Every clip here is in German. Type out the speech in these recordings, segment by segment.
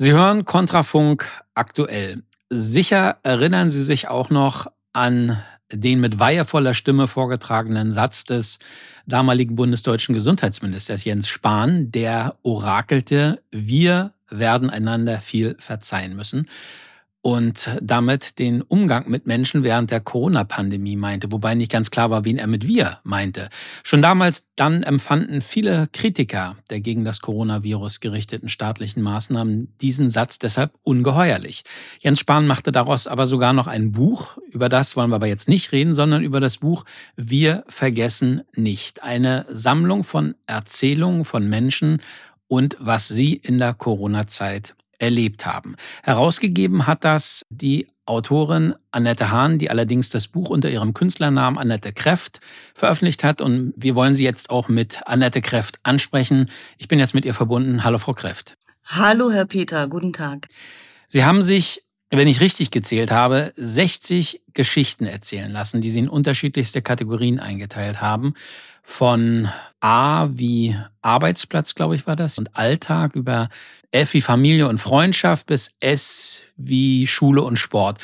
Sie hören Kontrafunk aktuell. Sicher erinnern Sie sich auch noch an den mit weihevoller Stimme vorgetragenen Satz des damaligen bundesdeutschen Gesundheitsministers Jens Spahn, der orakelte, wir werden einander viel verzeihen müssen und damit den Umgang mit Menschen während der Corona-Pandemie meinte, wobei nicht ganz klar war, wen er mit wir meinte. Schon damals dann empfanden viele Kritiker der gegen das Coronavirus gerichteten staatlichen Maßnahmen diesen Satz deshalb ungeheuerlich. Jens Spahn machte daraus aber sogar noch ein Buch, über das wollen wir aber jetzt nicht reden, sondern über das Buch Wir vergessen nicht. Eine Sammlung von Erzählungen von Menschen und was sie in der Corona-Zeit erlebt haben. Herausgegeben hat das die Autorin Annette Hahn, die allerdings das Buch unter ihrem Künstlernamen Annette Kräft veröffentlicht hat. Und wir wollen sie jetzt auch mit Annette Kräft ansprechen. Ich bin jetzt mit ihr verbunden. Hallo, Frau Kräft. Hallo, Herr Peter. Guten Tag. Sie haben sich, wenn ich richtig gezählt habe, 60 Geschichten erzählen lassen, die Sie in unterschiedlichste Kategorien eingeteilt haben. Von A wie Arbeitsplatz, glaube ich, war das, und Alltag über F wie Familie und Freundschaft bis S wie Schule und Sport.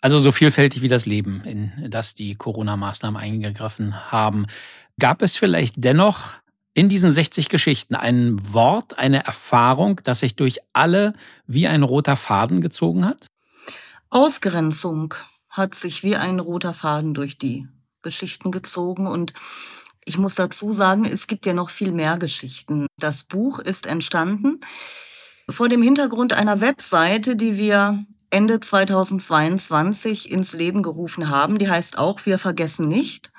Also so vielfältig wie das Leben, in das die Corona-Maßnahmen eingegriffen haben. Gab es vielleicht dennoch in diesen 60 Geschichten ein Wort, eine Erfahrung, das sich durch alle wie ein roter Faden gezogen hat? Ausgrenzung hat sich wie ein roter Faden durch die Geschichten gezogen und ich muss dazu sagen, es gibt ja noch viel mehr Geschichten. Das Buch ist entstanden vor dem Hintergrund einer Webseite, die wir Ende 2022 ins Leben gerufen haben. Die heißt auch Wir vergessen nicht.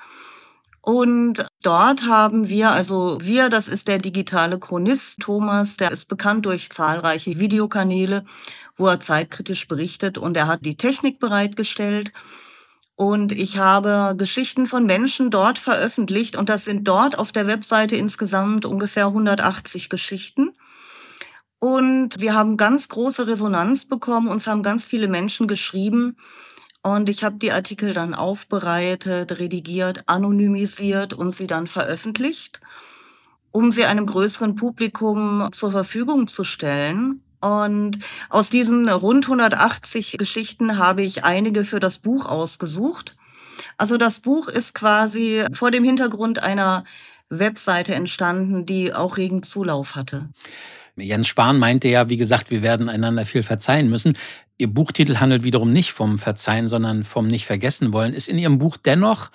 Und dort haben wir, also wir, das ist der digitale Chronist Thomas, der ist bekannt durch zahlreiche Videokanäle, wo er zeitkritisch berichtet und er hat die Technik bereitgestellt. Und ich habe Geschichten von Menschen dort veröffentlicht und das sind dort auf der Webseite insgesamt ungefähr 180 Geschichten. Und wir haben ganz große Resonanz bekommen, uns haben ganz viele Menschen geschrieben. Und ich habe die Artikel dann aufbereitet, redigiert, anonymisiert und sie dann veröffentlicht, um sie einem größeren Publikum zur Verfügung zu stellen. Und aus diesen rund 180 Geschichten habe ich einige für das Buch ausgesucht. Also das Buch ist quasi vor dem Hintergrund einer Webseite entstanden, die auch regen Zulauf hatte. Jens Spahn meinte ja, wie gesagt, wir werden einander viel verzeihen müssen. Ihr Buchtitel handelt wiederum nicht vom Verzeihen, sondern vom nicht vergessen wollen. Ist in Ihrem Buch dennoch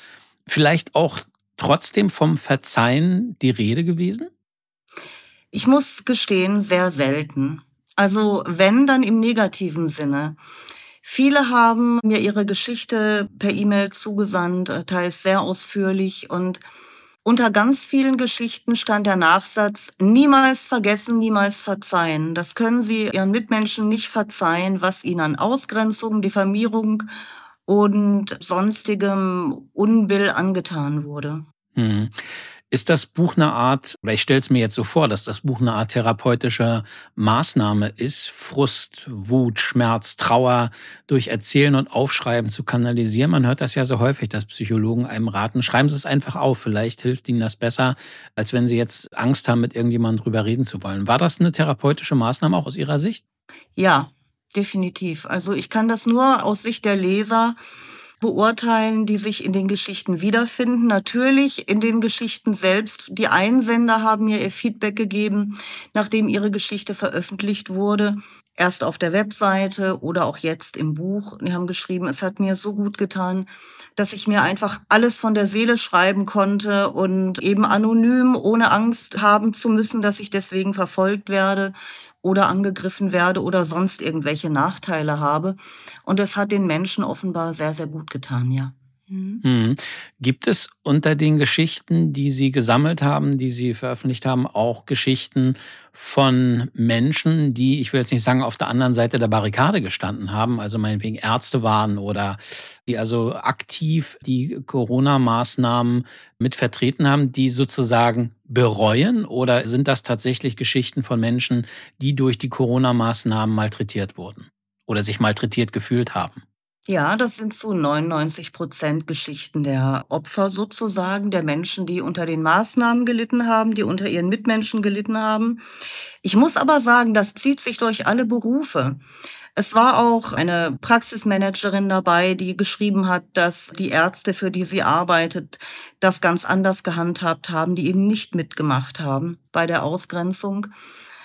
vielleicht auch trotzdem vom Verzeihen die Rede gewesen? Ich muss gestehen, sehr selten. Also wenn, dann im negativen Sinne. Viele haben mir ihre Geschichte per E-Mail zugesandt, äh, teils sehr ausführlich und unter ganz vielen Geschichten stand der Nachsatz, niemals vergessen, niemals verzeihen. Das können Sie Ihren Mitmenschen nicht verzeihen, was Ihnen an Ausgrenzung, Diffamierung und sonstigem Unbill angetan wurde. Hm. Ist das Buch eine Art, oder ich stelle es mir jetzt so vor, dass das Buch eine Art therapeutische Maßnahme ist, Frust, Wut, Schmerz, Trauer durch Erzählen und Aufschreiben zu kanalisieren? Man hört das ja so häufig, dass Psychologen einem raten, schreiben Sie es einfach auf, vielleicht hilft Ihnen das besser, als wenn Sie jetzt Angst haben, mit irgendjemandem drüber reden zu wollen. War das eine therapeutische Maßnahme auch aus Ihrer Sicht? Ja, definitiv. Also ich kann das nur aus Sicht der Leser beurteilen, die sich in den Geschichten wiederfinden. Natürlich in den Geschichten selbst. Die Einsender haben mir ihr Feedback gegeben, nachdem ihre Geschichte veröffentlicht wurde. Erst auf der Webseite oder auch jetzt im Buch. Die haben geschrieben, es hat mir so gut getan, dass ich mir einfach alles von der Seele schreiben konnte und eben anonym, ohne Angst haben zu müssen, dass ich deswegen verfolgt werde oder angegriffen werde oder sonst irgendwelche Nachteile habe. Und es hat den Menschen offenbar sehr, sehr gut getan, ja. Mhm. mhm. Gibt es unter den Geschichten, die Sie gesammelt haben, die Sie veröffentlicht haben, auch Geschichten von Menschen, die, ich will jetzt nicht sagen, auf der anderen Seite der Barrikade gestanden haben, also meinetwegen Ärzte waren oder die also aktiv die Corona-Maßnahmen mit vertreten haben, die sozusagen bereuen? Oder sind das tatsächlich Geschichten von Menschen, die durch die Corona-Maßnahmen malträtiert wurden oder sich malträtiert gefühlt haben? Ja, das sind zu 99 Prozent Geschichten der Opfer sozusagen, der Menschen, die unter den Maßnahmen gelitten haben, die unter ihren Mitmenschen gelitten haben. Ich muss aber sagen, das zieht sich durch alle Berufe. Es war auch eine Praxismanagerin dabei, die geschrieben hat, dass die Ärzte, für die sie arbeitet, das ganz anders gehandhabt haben, die eben nicht mitgemacht haben bei der Ausgrenzung.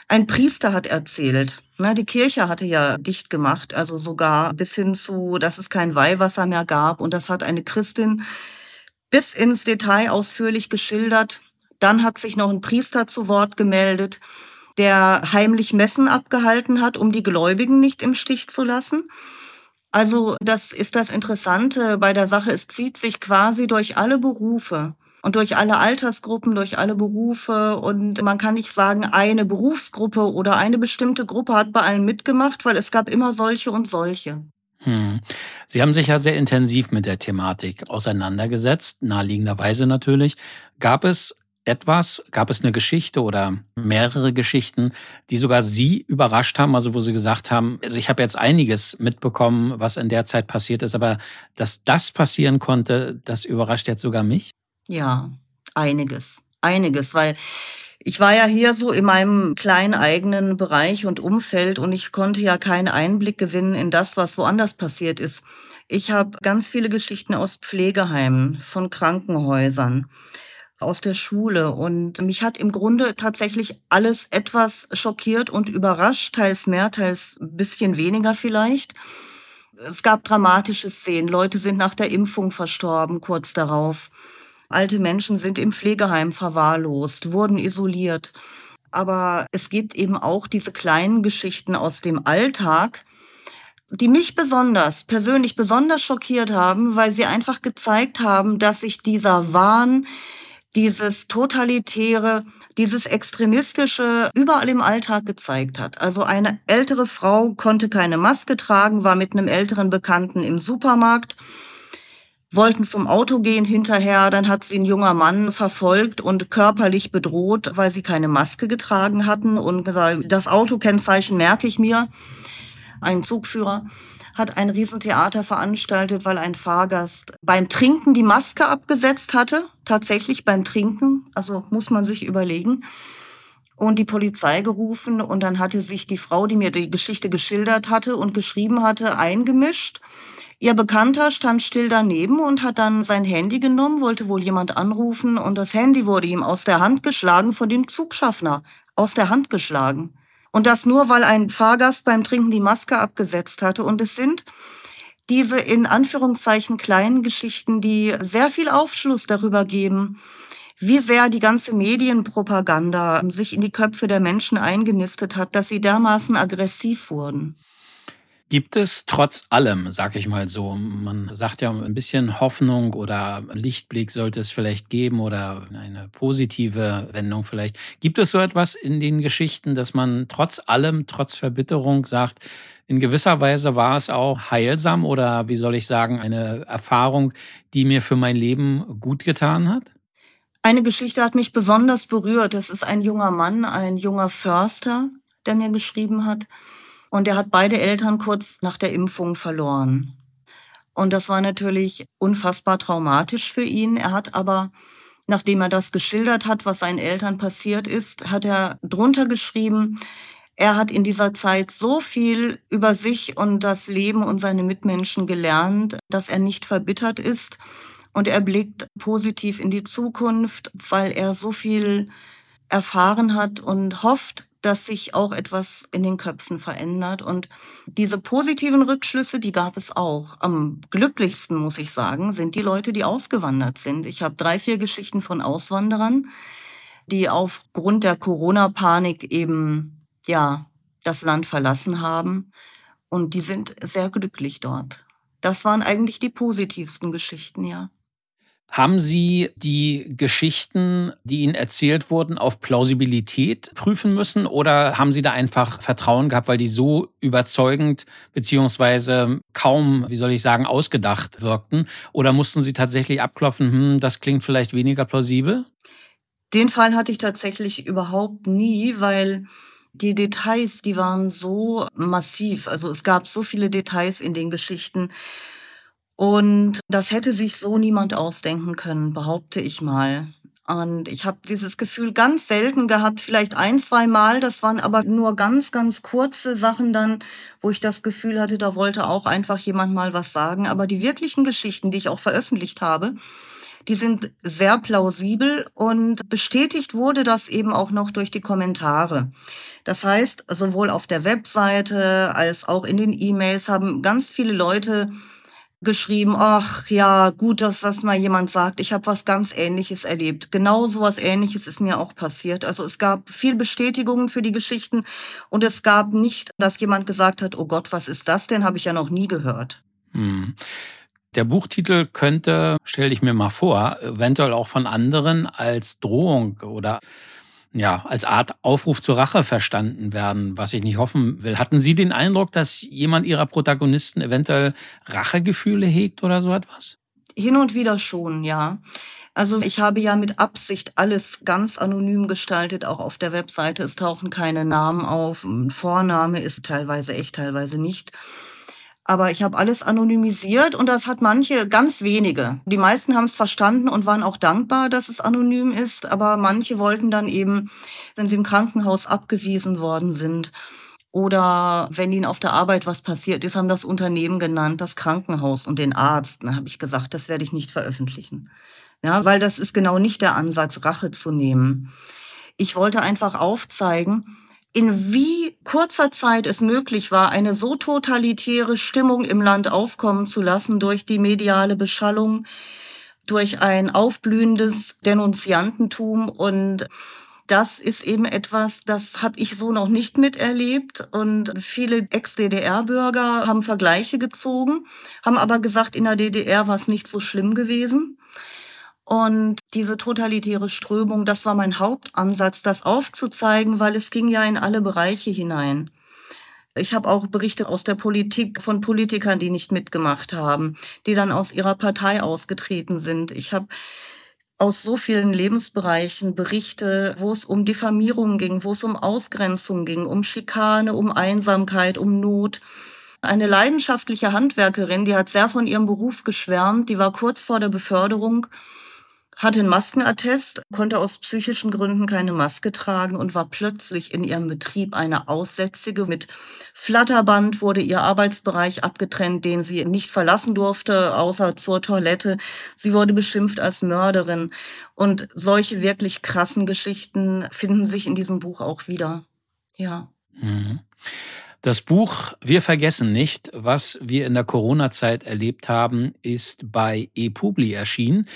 Ein Priester hat erzählt, na, die Kirche hatte ja dicht gemacht, also sogar bis hin zu, dass es kein Weihwasser mehr gab. Und das hat eine Christin bis ins Detail ausführlich geschildert. Dann hat sich noch ein Priester zu Wort gemeldet, der heimlich Messen abgehalten hat, um die Gläubigen nicht im Stich zu lassen. Also das ist das Interessante bei der Sache. Es zieht sich quasi durch alle Berufe und durch alle Altersgruppen, durch alle Berufe. Und man kann nicht sagen, eine Berufsgruppe oder eine bestimmte Gruppe hat bei allen mitgemacht, weil es gab immer solche und solche. Hm. Sie haben sich ja sehr intensiv mit der Thematik auseinandergesetzt, naheliegenderweise natürlich. Gab es etwas, gab es eine Geschichte oder mehrere Geschichten, die sogar Sie überrascht haben, also wo Sie gesagt haben, also ich habe jetzt einiges mitbekommen, was in der Zeit passiert ist, aber dass das passieren konnte, das überrascht jetzt sogar mich? Ja, einiges, einiges, weil ich war ja hier so in meinem kleinen eigenen Bereich und Umfeld und ich konnte ja keinen Einblick gewinnen in das, was woanders passiert ist. Ich habe ganz viele Geschichten aus Pflegeheimen, von Krankenhäusern, aus der Schule und mich hat im Grunde tatsächlich alles etwas schockiert und überrascht, teils mehr, teils ein bisschen weniger vielleicht. Es gab dramatische Szenen. Leute sind nach der Impfung verstorben, kurz darauf. Alte Menschen sind im Pflegeheim verwahrlost, wurden isoliert. Aber es gibt eben auch diese kleinen Geschichten aus dem Alltag, die mich besonders, persönlich besonders schockiert haben, weil sie einfach gezeigt haben, dass sich dieser Wahn, dieses totalitäre, dieses extremistische überall im Alltag gezeigt hat. Also eine ältere Frau konnte keine Maske tragen, war mit einem älteren Bekannten im Supermarkt wollten zum Auto gehen hinterher, dann hat sie ein junger Mann verfolgt und körperlich bedroht, weil sie keine Maske getragen hatten und gesagt, das Autokennzeichen merke ich mir. Ein Zugführer hat ein Riesentheater veranstaltet, weil ein Fahrgast beim Trinken die Maske abgesetzt hatte. Tatsächlich beim Trinken. Also muss man sich überlegen. Und die Polizei gerufen und dann hatte sich die Frau, die mir die Geschichte geschildert hatte und geschrieben hatte, eingemischt Ihr Bekannter stand still daneben und hat dann sein Handy genommen, wollte wohl jemand anrufen und das Handy wurde ihm aus der Hand geschlagen von dem Zugschaffner. Aus der Hand geschlagen. Und das nur, weil ein Fahrgast beim Trinken die Maske abgesetzt hatte. Und es sind diese in Anführungszeichen kleinen Geschichten, die sehr viel Aufschluss darüber geben, wie sehr die ganze Medienpropaganda sich in die Köpfe der Menschen eingenistet hat, dass sie dermaßen aggressiv wurden. Gibt es trotz allem, sag ich mal so, man sagt ja ein bisschen Hoffnung oder Lichtblick sollte es vielleicht geben oder eine positive Wendung vielleicht. Gibt es so etwas in den Geschichten, dass man trotz allem, trotz Verbitterung sagt, in gewisser Weise war es auch heilsam oder wie soll ich sagen, eine Erfahrung, die mir für mein Leben gut getan hat? Eine Geschichte hat mich besonders berührt. Das ist ein junger Mann, ein junger Förster, der mir geschrieben hat. Und er hat beide Eltern kurz nach der Impfung verloren. Und das war natürlich unfassbar traumatisch für ihn. Er hat aber, nachdem er das geschildert hat, was seinen Eltern passiert ist, hat er drunter geschrieben, er hat in dieser Zeit so viel über sich und das Leben und seine Mitmenschen gelernt, dass er nicht verbittert ist. Und er blickt positiv in die Zukunft, weil er so viel erfahren hat und hofft, dass sich auch etwas in den Köpfen verändert. Und diese positiven Rückschlüsse, die gab es auch. Am glücklichsten, muss ich sagen, sind die Leute, die ausgewandert sind. Ich habe drei, vier Geschichten von Auswanderern, die aufgrund der Corona-Panik eben, ja, das Land verlassen haben. Und die sind sehr glücklich dort. Das waren eigentlich die positivsten Geschichten, ja. Haben Sie die Geschichten, die Ihnen erzählt wurden, auf Plausibilität prüfen müssen oder haben Sie da einfach Vertrauen gehabt, weil die so überzeugend beziehungsweise kaum, wie soll ich sagen, ausgedacht wirkten? Oder mussten Sie tatsächlich abklopfen, hm, das klingt vielleicht weniger plausibel? Den Fall hatte ich tatsächlich überhaupt nie, weil Die Details, die waren so massiv. Also es gab so viele Details in den Geschichten. Und das hätte sich so niemand ausdenken können, behaupte ich mal. Und ich habe dieses Gefühl ganz selten gehabt, vielleicht ein, zwei Mal. Das waren aber nur ganz, ganz kurze Sachen dann, wo ich das Gefühl hatte, da wollte auch einfach jemand mal was sagen. Aber die wirklichen Geschichten, die ich auch veröffentlicht habe, die sind sehr plausibel und bestätigt wurde das eben auch noch durch die Kommentare. Das heißt, sowohl auf der Webseite als auch in den E-Mails haben ganz viele Leute geschrieben, ach ja, gut, dass das mal jemand sagt. Ich habe was ganz Ähnliches erlebt. Genau so was Ähnliches ist mir auch passiert. Also es gab viel Bestätigungen für die Geschichten und es gab nicht, dass jemand gesagt hat, oh Gott, was ist das denn? Habe ich ja noch nie gehört. Hm. Der Buchtitel könnte, stelle ich mir mal vor, eventuell auch von anderen als Drohung oder ja, als Art Aufruf zur Rache verstanden werden, was ich nicht hoffen will. Hatten Sie den Eindruck, dass jemand Ihrer Protagonisten eventuell Rachegefühle hegt oder so etwas? Hin und wieder schon, ja. Also ich habe ja mit Absicht alles ganz anonym gestaltet, auch auf der Webseite. Es tauchen keine Namen auf. Vorname ist teilweise echt, teilweise nicht. Aber ich habe alles anonymisiert und das hat manche, ganz wenige. Die meisten haben es verstanden und waren auch dankbar, dass es anonym ist. Aber manche wollten dann eben, wenn sie im Krankenhaus abgewiesen worden sind oder wenn ihnen auf der Arbeit was passiert ist, haben das Unternehmen genannt, das Krankenhaus und den Arzt. Da habe ich gesagt, das werde ich nicht veröffentlichen. Ja, weil das ist genau nicht der Ansatz, Rache zu nehmen. Ich wollte einfach aufzeigen, in wie kurzer Zeit es möglich war, eine so totalitäre Stimmung im Land aufkommen zu lassen durch die mediale Beschallung, durch ein aufblühendes Denunziantentum und das ist eben etwas, das habe ich so noch nicht miterlebt. Und viele Ex-DDR-Bürger haben Vergleiche gezogen, haben aber gesagt, in der DDR war es nicht so schlimm gewesen. Und diese totalitäre Strömung, das war mein Hauptansatz, das aufzuzeigen, weil es ging ja in alle Bereiche hinein. Ich habe auch Berichte aus der Politik von Politikern, die nicht mitgemacht haben, die dann aus ihrer Partei ausgetreten sind. Ich habe aus so vielen Lebensbereichen Berichte, wo es um Diffamierung ging, wo es um Ausgrenzung ging, um Schikane, um Einsamkeit, um Not. Eine leidenschaftliche Handwerkerin, die hat sehr von ihrem Beruf geschwärmt, die war kurz vor der Beförderung hatte einen Maskenattest, konnte aus psychischen Gründen keine Maske tragen und war plötzlich in ihrem Betrieb eine Aussätzige. Mit Flatterband wurde ihr Arbeitsbereich abgetrennt, den sie nicht verlassen durfte, außer zur Toilette. Sie wurde beschimpft als Mörderin. Und solche wirklich krassen Geschichten finden sich in diesem Buch auch wieder. Ja. Mhm. Das Buch Wir vergessen nicht, was wir in der Corona-Zeit erlebt haben, ist bei ePubli erschienen.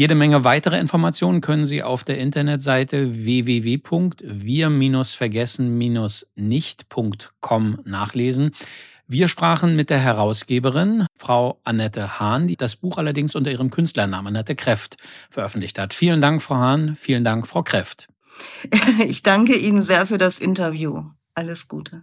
Jede Menge weitere Informationen können Sie auf der Internetseite www.wir-vergessen-nicht.com nachlesen. Wir sprachen mit der Herausgeberin, Frau Annette Hahn, die das Buch allerdings unter ihrem Künstlernamen Annette Kräft veröffentlicht hat. Vielen Dank, Frau Hahn. Vielen Dank, Frau Kräft. Ich danke Ihnen sehr für das Interview. Alles Gute.